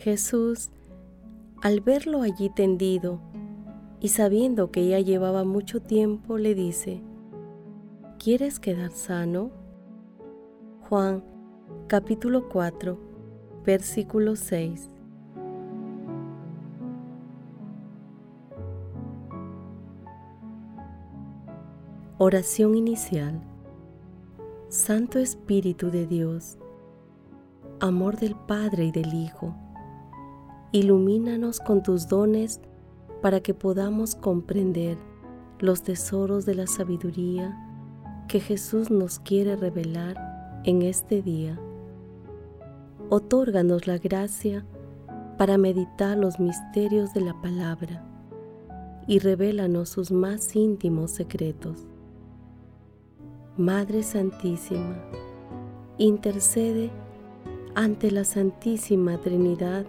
Jesús, al verlo allí tendido y sabiendo que ya llevaba mucho tiempo, le dice, ¿Quieres quedar sano? Juan capítulo 4, versículo 6. Oración inicial. Santo Espíritu de Dios, amor del Padre y del Hijo, ilumínanos con tus dones para que podamos comprender los tesoros de la sabiduría que Jesús nos quiere revelar en este día. Otórganos la gracia para meditar los misterios de la palabra y revélanos sus más íntimos secretos. Madre Santísima, intercede ante la Santísima Trinidad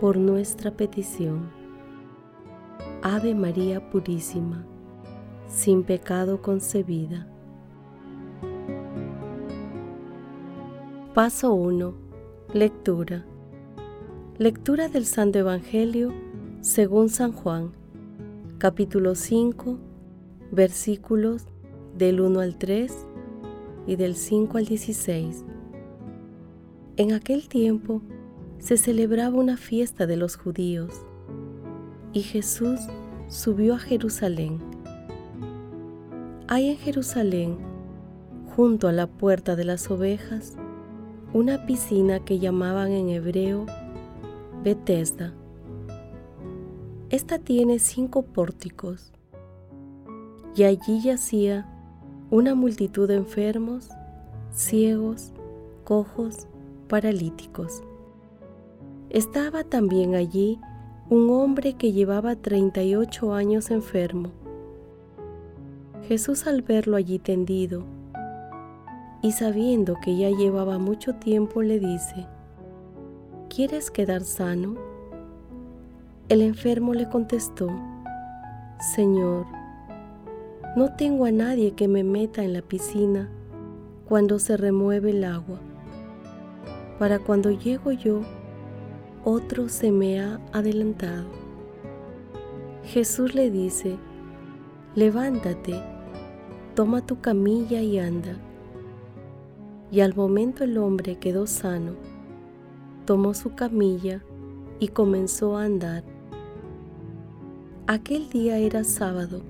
por nuestra petición. Ave María Purísima, sin pecado concebida. Paso 1. Lectura. Lectura del Santo Evangelio según San Juan, capítulo 5, versículos del 1 al 3 y del 5 al 16. En aquel tiempo se celebraba una fiesta de los judíos y Jesús subió a Jerusalén. Hay en Jerusalén, junto a la puerta de las ovejas, una piscina que llamaban en hebreo Bethesda. Esta tiene cinco pórticos y allí yacía una multitud de enfermos, ciegos, cojos, paralíticos. Estaba también allí un hombre que llevaba 38 años enfermo. Jesús al verlo allí tendido y sabiendo que ya llevaba mucho tiempo le dice, ¿quieres quedar sano? El enfermo le contestó, Señor, no tengo a nadie que me meta en la piscina cuando se remueve el agua. Para cuando llego yo, otro se me ha adelantado. Jesús le dice, levántate, toma tu camilla y anda. Y al momento el hombre quedó sano, tomó su camilla y comenzó a andar. Aquel día era sábado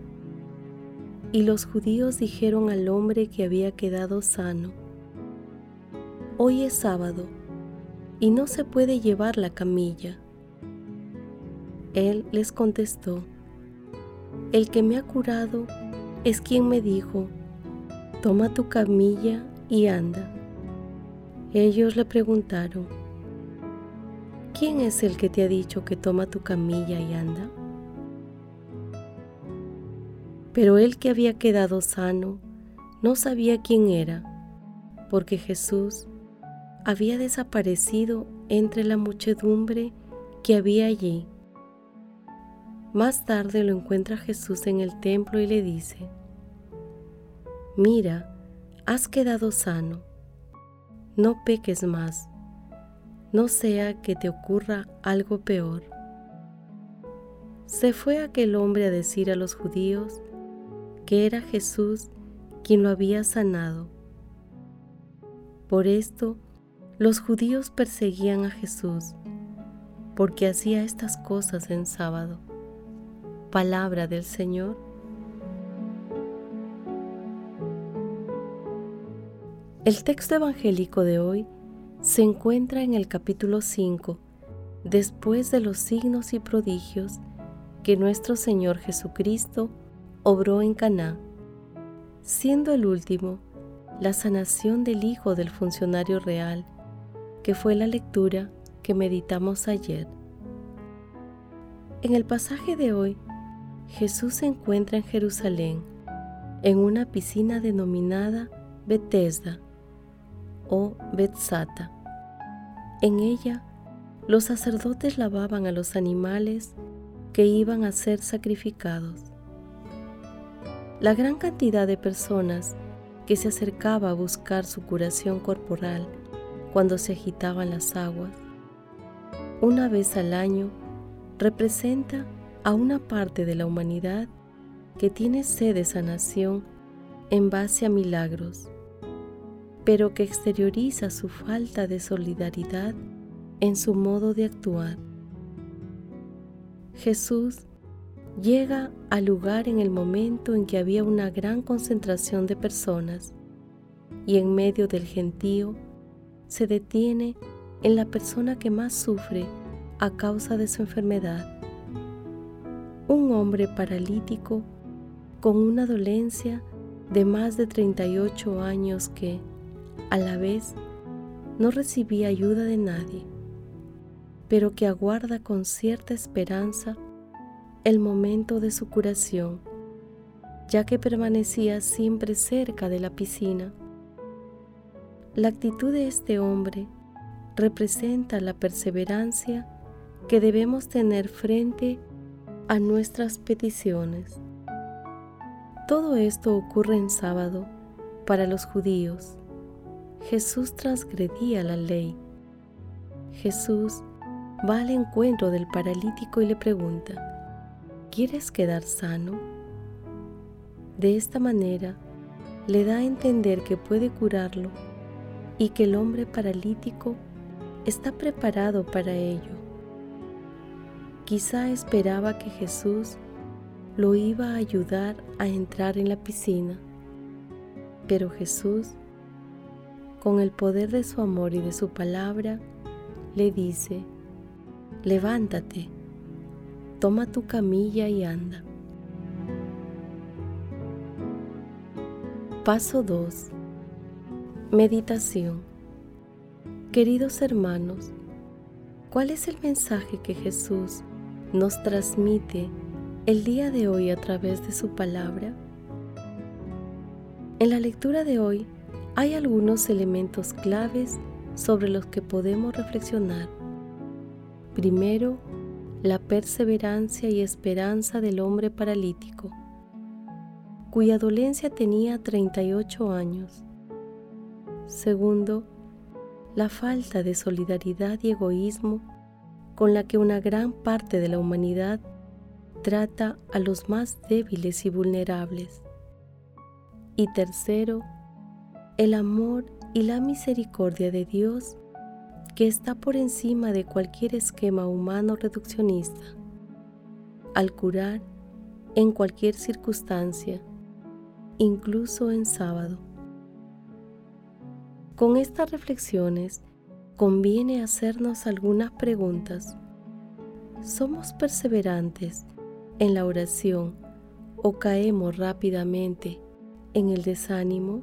y los judíos dijeron al hombre que había quedado sano, Hoy es sábado y no se puede llevar la camilla. Él les contestó, El que me ha curado es quien me dijo, Toma tu camilla y anda. Ellos le preguntaron, ¿quién es el que te ha dicho que toma tu camilla y anda? Pero él que había quedado sano no sabía quién era, porque Jesús había desaparecido entre la muchedumbre que había allí. Más tarde lo encuentra Jesús en el templo y le dice, Mira, has quedado sano, no peques más, no sea que te ocurra algo peor. Se fue aquel hombre a decir a los judíos que era Jesús quien lo había sanado. Por esto, los judíos perseguían a Jesús, porque hacía estas cosas en sábado. Palabra del Señor. El texto evangélico de hoy se encuentra en el capítulo 5, después de los signos y prodigios que nuestro Señor Jesucristo obró en Caná, siendo el último la sanación del hijo del funcionario real, que fue la lectura que meditamos ayer. En el pasaje de hoy, Jesús se encuentra en Jerusalén, en una piscina denominada Bethesda o Bethsata. En ella, los sacerdotes lavaban a los animales que iban a ser sacrificados. La gran cantidad de personas que se acercaba a buscar su curación corporal cuando se agitaban las aguas una vez al año, representa a una parte de la humanidad que tiene sed de sanación en base a milagros, pero que exterioriza su falta de solidaridad en su modo de actuar. Jesús llega al lugar en el momento en que había una gran concentración de personas y en medio del gentío se detiene en la persona que más sufre a causa de su enfermedad. Un hombre paralítico con una dolencia de más de 38 años que, a la vez, no recibía ayuda de nadie, pero que aguarda con cierta esperanza el momento de su curación, ya que permanecía siempre cerca de la piscina. La actitud de este hombre representa la perseverancia que debemos tener frente a nuestras peticiones. Todo esto ocurre en sábado para los judíos. Jesús transgredía la ley. Jesús va al encuentro del paralítico y le pregunta, ¿quieres quedar sano? De esta manera le da a entender que puede curarlo y que el hombre paralítico está preparado para ello. Quizá esperaba que Jesús lo iba a ayudar a entrar en la piscina. Pero Jesús, con el poder de su amor y de su palabra, le dice, levántate, toma tu camilla y anda. Paso 2. Meditación. Queridos hermanos, ¿cuál es el mensaje que Jesús nos transmite el día de hoy a través de su palabra? En la lectura de hoy hay algunos elementos claves sobre los que podemos reflexionar. Primero, la perseverancia y esperanza del hombre paralítico, cuya dolencia tenía 38 años. Segundo, la falta de solidaridad y egoísmo con la que una gran parte de la humanidad trata a los más débiles y vulnerables. Y tercero, el amor y la misericordia de Dios que está por encima de cualquier esquema humano reduccionista, al curar en cualquier circunstancia, incluso en sábado. Con estas reflexiones conviene hacernos algunas preguntas. ¿Somos perseverantes en la oración o caemos rápidamente en el desánimo?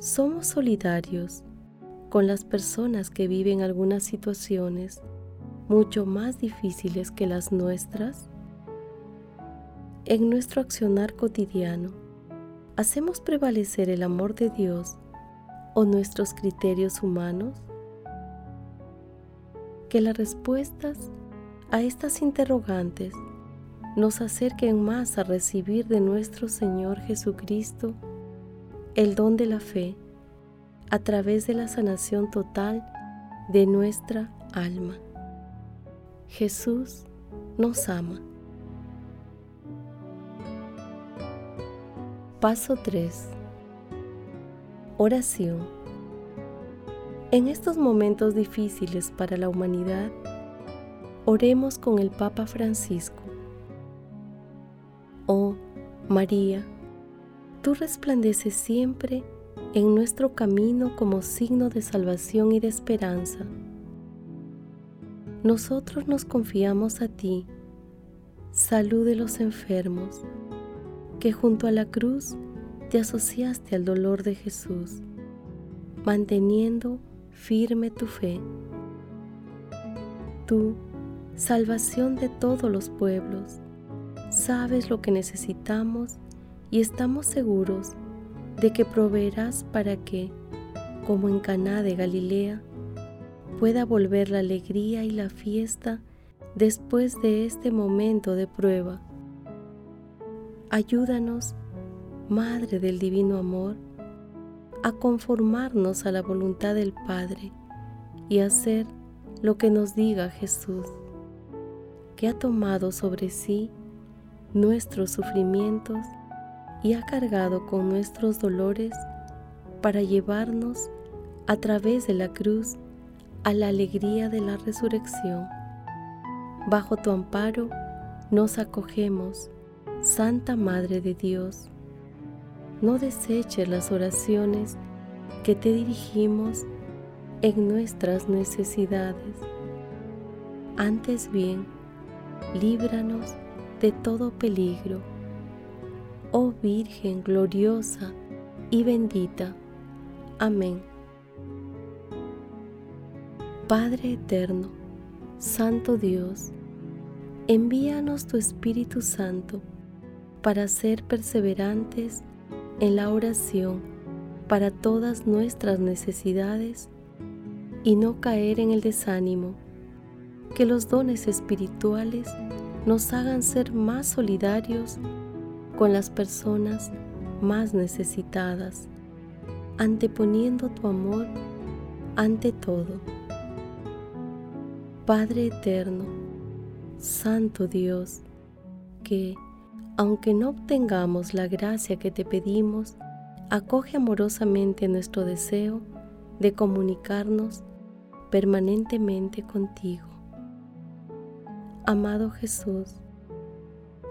¿Somos solidarios con las personas que viven algunas situaciones mucho más difíciles que las nuestras? En nuestro accionar cotidiano, ¿hacemos prevalecer el amor de Dios o nuestros criterios humanos? Que las respuestas a estas interrogantes nos acerquen más a recibir de nuestro Señor Jesucristo el don de la fe a través de la sanación total de nuestra alma. Jesús nos ama. Paso 3. Oración. En estos momentos difíciles para la humanidad, oremos con el Papa Francisco Oh María, tú resplandeces siempre en nuestro camino como signo de salvación y de esperanza. Nosotros nos confiamos a ti, salud de los enfermos, que junto a la cruz te asociaste al dolor de Jesús, manteniendo firme tu fe. Tú, salvación de todos los pueblos, sabes lo que necesitamos y estamos seguros de que proveerás para que, como en Caná de Galilea, pueda volver la alegría y la fiesta después de este momento de prueba. Ayúdanos, Madre del Divino Amor, a conformarnos a la voluntad del Padre y hacer lo que nos diga Jesús, que ha tomado sobre sí nuestros sufrimientos y ha cargado con nuestros dolores para llevarnos a través de la cruz a la alegría de la resurrección. Bajo tu amparo nos acogemos, Santa Madre de Dios. No deseches las oraciones que te dirigimos en nuestras necesidades. Antes bien, líbranos de todo peligro. Oh Virgen gloriosa y bendita. Amén. Padre eterno, Santo Dios, envíanos tu Espíritu Santo para ser perseverantes en la oración para todas nuestras necesidades y no caer en el desánimo. Que los dones espirituales nos hagan ser más solidarios con las personas más necesitadas, anteponiendo tu amor ante todo. Padre eterno, Santo Dios, que, aunque no obtengamos la gracia que te pedimos, acoge amorosamente nuestro deseo de comunicarnos permanentemente contigo. Amado Jesús,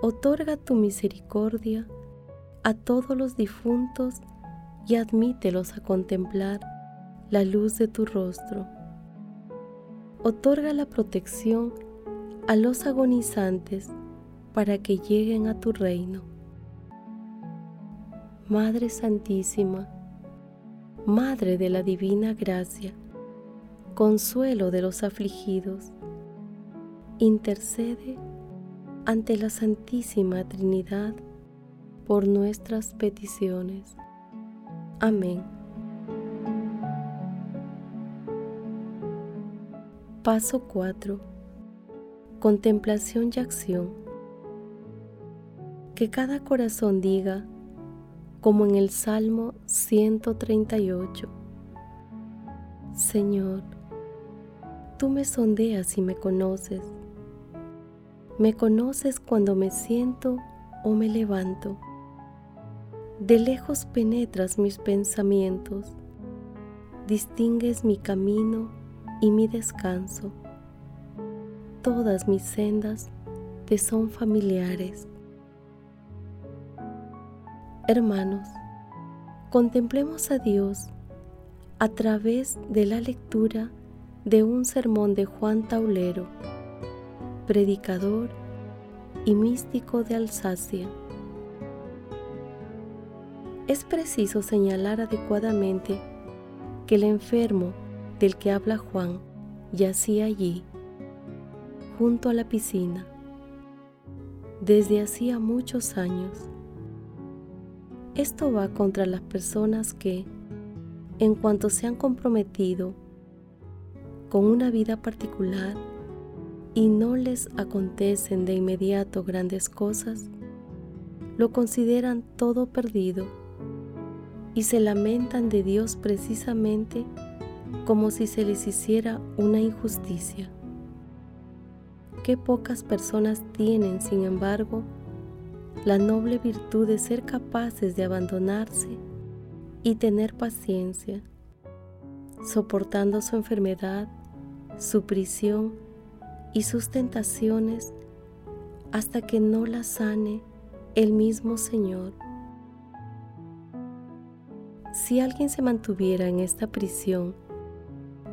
otorga tu misericordia a todos los difuntos y admítelos a contemplar la luz de tu rostro otorga la protección a los agonizantes para que lleguen a tu reino. Madre Santísima, Madre de la Divina Gracia, consuelo de los afligidos, intercede ante la Santísima Trinidad por nuestras peticiones. Amén. Paso 4. Contemplación y acción. Que cada corazón diga, como en el Salmo 138, Señor, tú me sondeas y me conoces. Me conoces cuando me siento o me levanto. De lejos penetras mis pensamientos, distingues mi camino y mi descanso. Todas mis sendas te son familiares. Hermanos, contemplemos a Dios a través de la lectura de un sermón de Juan Taulero, predicador y místico de Alsacia. Es preciso señalar adecuadamente que el enfermo del que habla Juan yacía allí, junto a la piscina, desde hacía muchos años. Esto va contra las personas que, en cuanto se han comprometido con una vida particular y no les acontecen de inmediato grandes cosas, lo consideran todo perdido y se lamentan de Dios precisamente como si se les hiciera una injusticia. Qué pocas personas tienen, sin embargo, la noble virtud de ser capaces de abandonarse y tener paciencia, soportando su enfermedad, su prisión y sus tentaciones hasta que no la sane el mismo Señor. Si alguien se mantuviera en esta prisión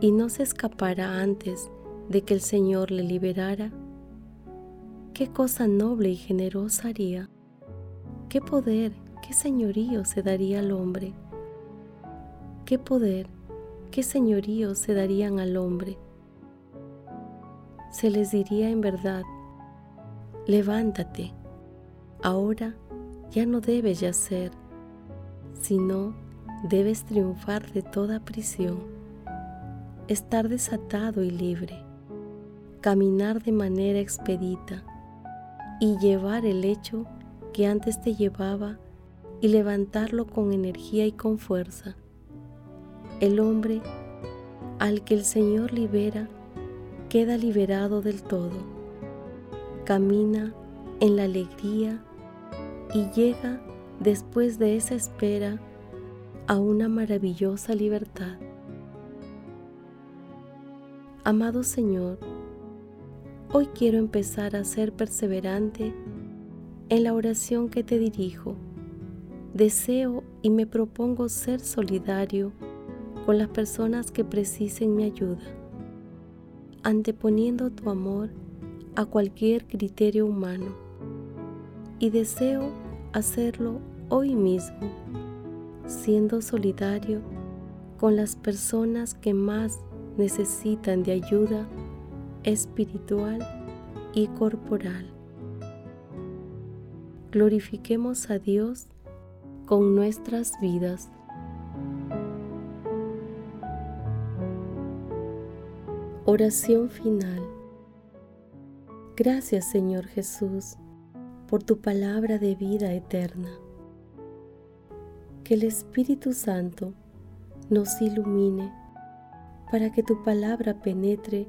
y no se escapara antes de que el Señor le liberara, qué cosa noble y generosa haría, qué poder, qué señorío se daría al hombre, qué poder, qué señorío se darían al hombre. Se les diría en verdad, levántate, ahora ya no debes yacer, sino debes triunfar de toda prisión estar desatado y libre, caminar de manera expedita y llevar el hecho que antes te llevaba y levantarlo con energía y con fuerza. El hombre al que el Señor libera queda liberado del todo, camina en la alegría y llega después de esa espera a una maravillosa libertad. Amado Señor, hoy quiero empezar a ser perseverante en la oración que te dirijo. Deseo y me propongo ser solidario con las personas que precisen mi ayuda, anteponiendo tu amor a cualquier criterio humano. Y deseo hacerlo hoy mismo, siendo solidario con las personas que más necesitan de ayuda espiritual y corporal. Glorifiquemos a Dios con nuestras vidas. Oración final. Gracias Señor Jesús por tu palabra de vida eterna. Que el Espíritu Santo nos ilumine para que tu palabra penetre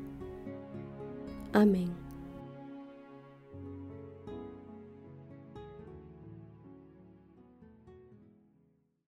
Amén.